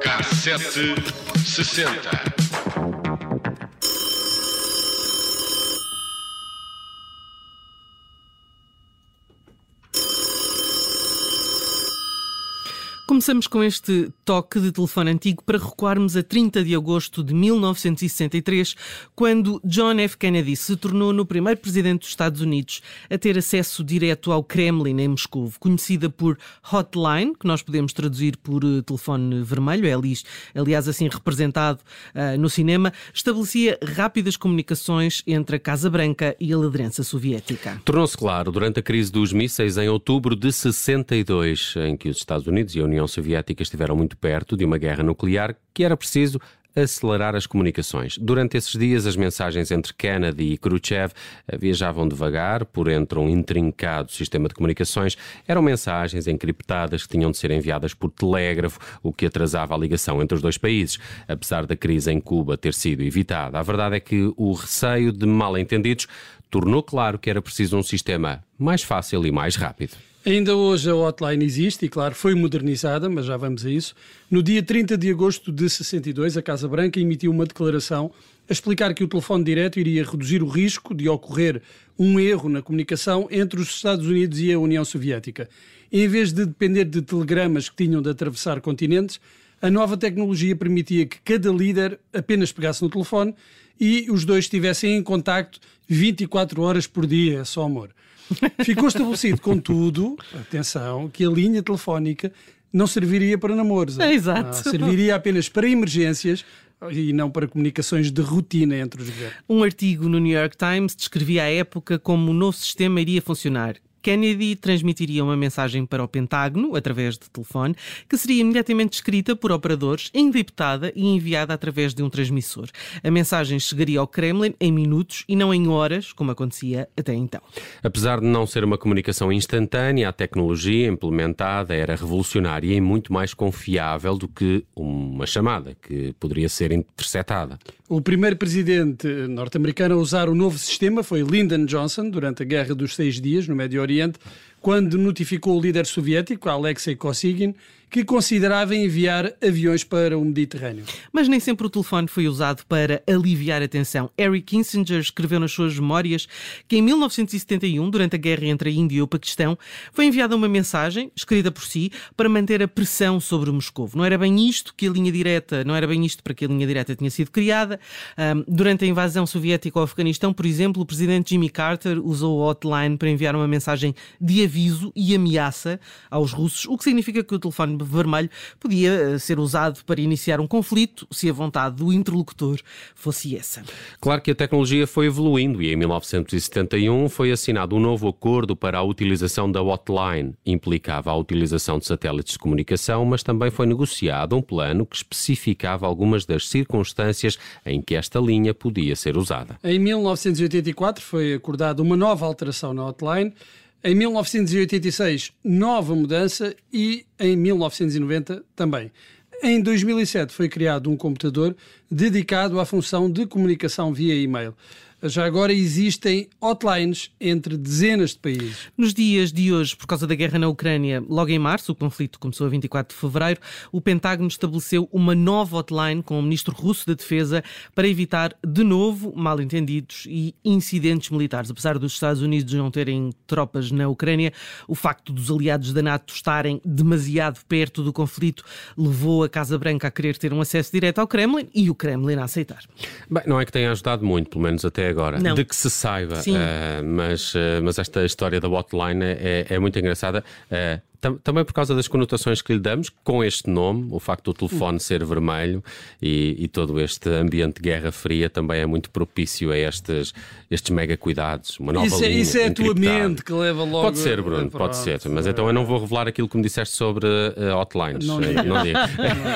Cassete sessenta. Começamos com este toque de telefone antigo para recuarmos a 30 de agosto de 1963, quando John F. Kennedy se tornou no primeiro presidente dos Estados Unidos a ter acesso direto ao Kremlin em Moscou, conhecida por Hotline, que nós podemos traduzir por uh, telefone vermelho, é aliás assim representado uh, no cinema, estabelecia rápidas comunicações entre a Casa Branca e a liderança soviética. Tornou-se claro durante a crise dos mísseis em outubro de 62, em que os Estados Unidos e a União União Soviética estiveram muito perto de uma guerra nuclear que era preciso acelerar as comunicações. Durante esses dias, as mensagens entre Kennedy e Khrushchev eh, viajavam devagar por entre um intrincado sistema de comunicações. Eram mensagens encriptadas que tinham de ser enviadas por telégrafo, o que atrasava a ligação entre os dois países. Apesar da crise em Cuba ter sido evitada, a verdade é que o receio de mal-entendidos tornou claro que era preciso um sistema mais fácil e mais rápido. Ainda hoje a hotline existe e, claro, foi modernizada, mas já vamos a isso. No dia 30 de agosto de 62, a Casa Branca emitiu uma declaração a explicar que o telefone direto iria reduzir o risco de ocorrer um erro na comunicação entre os Estados Unidos e a União Soviética. Em vez de depender de telegramas que tinham de atravessar continentes, a nova tecnologia permitia que cada líder apenas pegasse no telefone e os dois estivessem em contacto 24 horas por dia, é só amor. Ficou estabelecido, contudo, atenção, que a linha telefónica não serviria para namoros. É, exato. Ah, serviria apenas para emergências e não para comunicações de rotina entre os governos. Um artigo no New York Times descrevia a época como o novo sistema iria funcionar. Kennedy transmitiria uma mensagem para o Pentágono, através de telefone, que seria imediatamente escrita por operadores, encriptada e enviada através de um transmissor. A mensagem chegaria ao Kremlin em minutos e não em horas, como acontecia até então. Apesar de não ser uma comunicação instantânea, a tecnologia implementada era revolucionária e muito mais confiável do que uma chamada, que poderia ser interceptada. O primeiro presidente norte-americano a usar o novo sistema foi Lyndon Johnson, durante a Guerra dos Seis Dias, no Médio Oriente, ambiente quando notificou o líder soviético, Alexei Kosygin, que considerava enviar aviões para o Mediterrâneo. Mas nem sempre o telefone foi usado para aliviar a tensão. Harry Kissinger escreveu nas suas memórias que em 1971, durante a guerra entre a Índia e o Paquistão, foi enviada uma mensagem, escrita por si, para manter a pressão sobre Moscou. Não era bem isto que a linha direta, não era bem isto para que a linha direta tinha sido criada. Um, durante a invasão soviética ao Afeganistão, por exemplo, o presidente Jimmy Carter usou o hotline para enviar uma mensagem de aviso e ameaça aos russos, o que significa que o telefone vermelho podia eh, ser usado para iniciar um conflito se a vontade do interlocutor fosse essa. Claro que a tecnologia foi evoluindo e em 1971 foi assinado um novo acordo para a utilização da hotline. Implicava a utilização de satélites de comunicação, mas também foi negociado um plano que especificava algumas das circunstâncias em que esta linha podia ser usada. Em 1984 foi acordada uma nova alteração na hotline em 1986, nova mudança e em 1990 também. Em 2007 foi criado um computador dedicado à função de comunicação via e-mail. Já agora existem hotlines entre dezenas de países. Nos dias de hoje, por causa da guerra na Ucrânia, logo em março, o conflito começou a 24 de fevereiro, o Pentágono estabeleceu uma nova hotline com o ministro russo da Defesa para evitar, de novo, mal-entendidos e incidentes militares. Apesar dos Estados Unidos não terem tropas na Ucrânia, o facto dos aliados da NATO estarem demasiado perto do conflito levou a Casa Branca a querer ter um acesso direto ao Kremlin e o Kremlin a aceitar. Bem, não é que tenha ajudado muito, pelo menos até agora, Não. de que se saiba. Uh, mas, uh, mas esta história da hotline é, é muito engraçada. Uh, também por causa das conotações que lhe damos com este nome, o facto do telefone ser vermelho e, e, todo este ambiente de Guerra Fria também é muito propício a estes, estes mega cuidados. Uma nova isso é, linha isso é a tua mente que leva logo. Pode ser, Bruno, pode ser. Mas então eu não vou revelar aquilo que me disseste sobre uh, hotlines. Não digo. Não digo.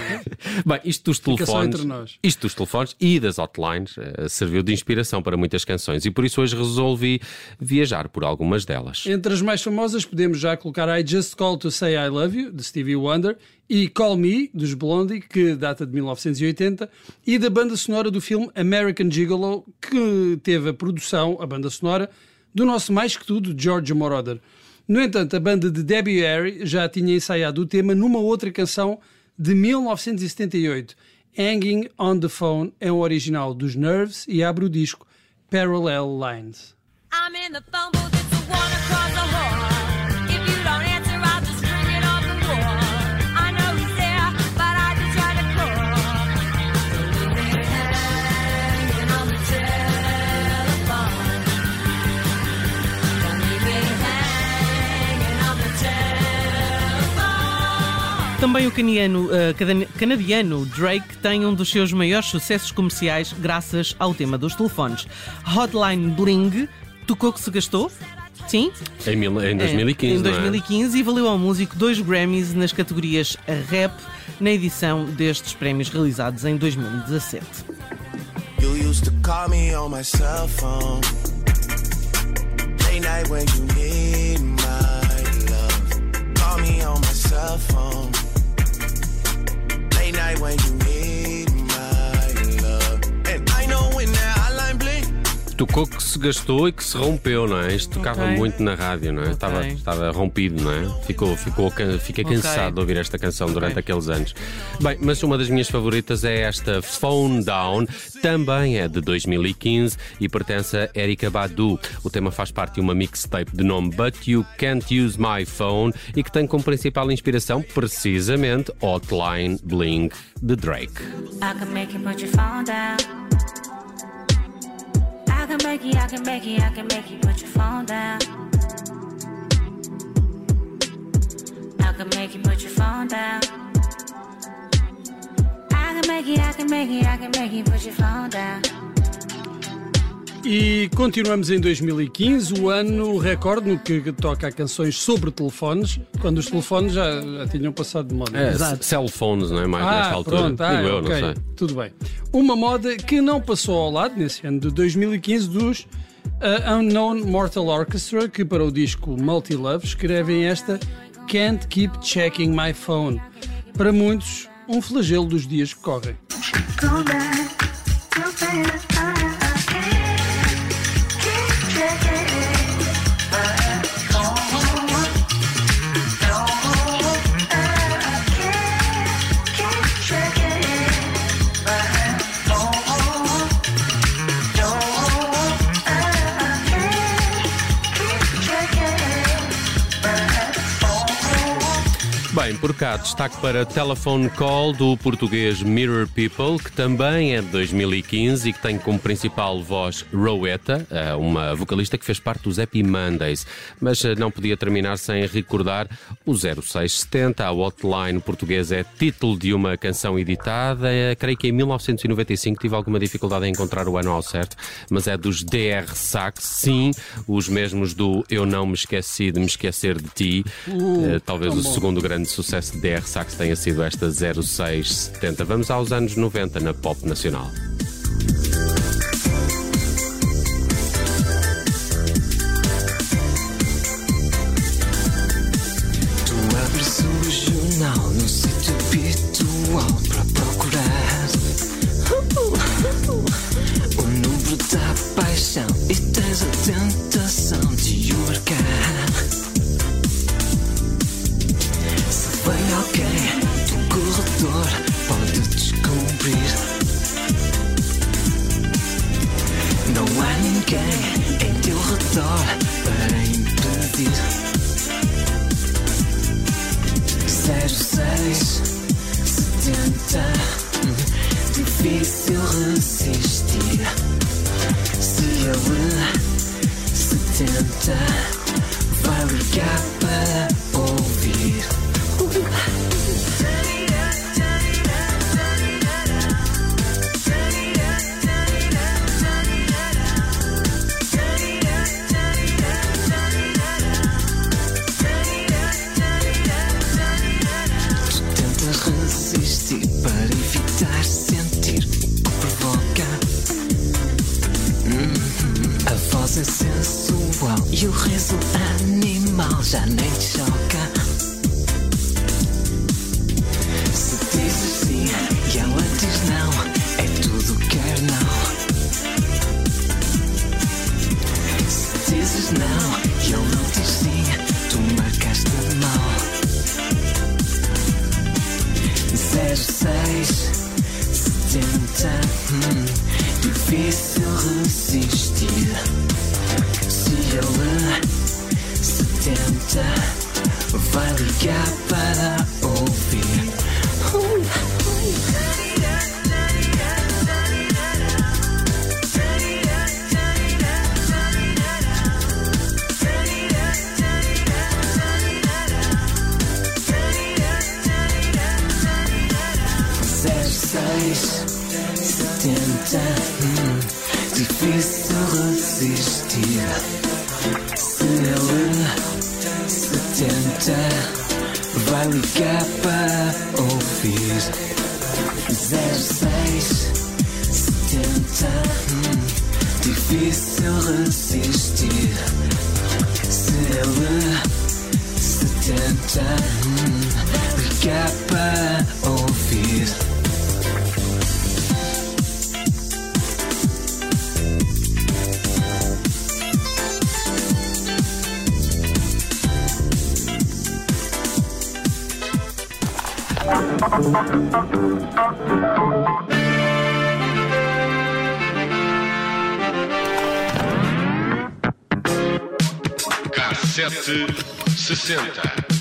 Bem, isto dos telefones, isto dos telefones e das hotlines uh, serviu de inspiração para muitas canções e por isso hoje resolvi viajar por algumas delas. Entre as mais famosas podemos já colocar I Just Call to Say I Love You, de Stevie Wonder, e Call Me, dos Blondie, que data de 1980, e da banda sonora do filme American Gigolo, que teve a produção, a banda sonora, do nosso mais que tudo George Moroder. No entanto, a banda de Debbie Harry já tinha ensaiado o tema numa outra canção de 1978. Hanging on the Phone é um original dos Nerves e abre o disco Parallel Lines. I'm in the phone booth, it's a one across the hall. Também o caniano, uh, canadiano Drake tem um dos seus maiores sucessos comerciais graças ao tema dos telefones. Hotline Bling tocou que se gastou? Sim? Em, mil, em 2015. É, em 2015 é? e valeu ao músico dois Grammys nas categorias rap na edição destes prémios realizados em 2017. You when you Tocou que se gastou e que se rompeu, não é? Isto tocava okay. muito na rádio, não é? Okay. Estava, estava rompido, não é? Ficou, ficou, fiquei cansado okay. de ouvir esta canção durante aqueles anos. Bem, mas uma das minhas favoritas é esta Phone Down, também é de 2015 e pertence a Erika Badu. O tema faz parte de uma mixtape de nome But You Can't Use My Phone e que tem como principal inspiração precisamente Hotline Bling de Drake. I can make you put your phone down. I can make you, I can make you, I can make you put your phone down. I can make you put your phone down. I can make you, I can make you, I can make you put your phone down. E continuamos em 2015, o ano recorde no que toca a canções sobre telefones, quando os telefones já, já tinham passado de moda. É, Exato. cell phones, não é? Mais ah, nesta altura. Pronto, ah, eu, okay. não sei. Tudo bem. Uma moda que não passou ao lado nesse ano de 2015 dos uh, Unknown Mortal Orchestra, que para o disco Multi Love escrevem esta Can't Keep Checking My Phone. Para muitos, um flagelo dos dias que correm. Por cá, destaque para Telephone Call do português Mirror People, que também é de 2015 e que tem como principal voz Rowetta, eh, uma vocalista que fez parte dos Happy Mondays. Mas eh, não podia terminar sem recordar o 0670. A hotline portuguesa é título de uma canção editada. É, creio que em 1995 tive alguma dificuldade em encontrar o ano ao certo, mas é dos DR Sax, sim, os mesmos do Eu Não Me Esqueci de Me Esquecer de Ti. Uh, talvez o segundo grande grande sucesso de DR Sax tenha sido esta 0670. Vamos aos anos 90 na pop nacional. E o rezo animal já nem te choca. Se dizes sim e ela diz não, é tudo quer não. Se dizes não e eu não diz sim, tu marcaste mal. 06 70 hum, Difícil resistir. Gap. Ouvir Zero seis setenta. Hum, Difícil resistir. Se ele setenta. Hum, Ligar para ouvir Cassete 60.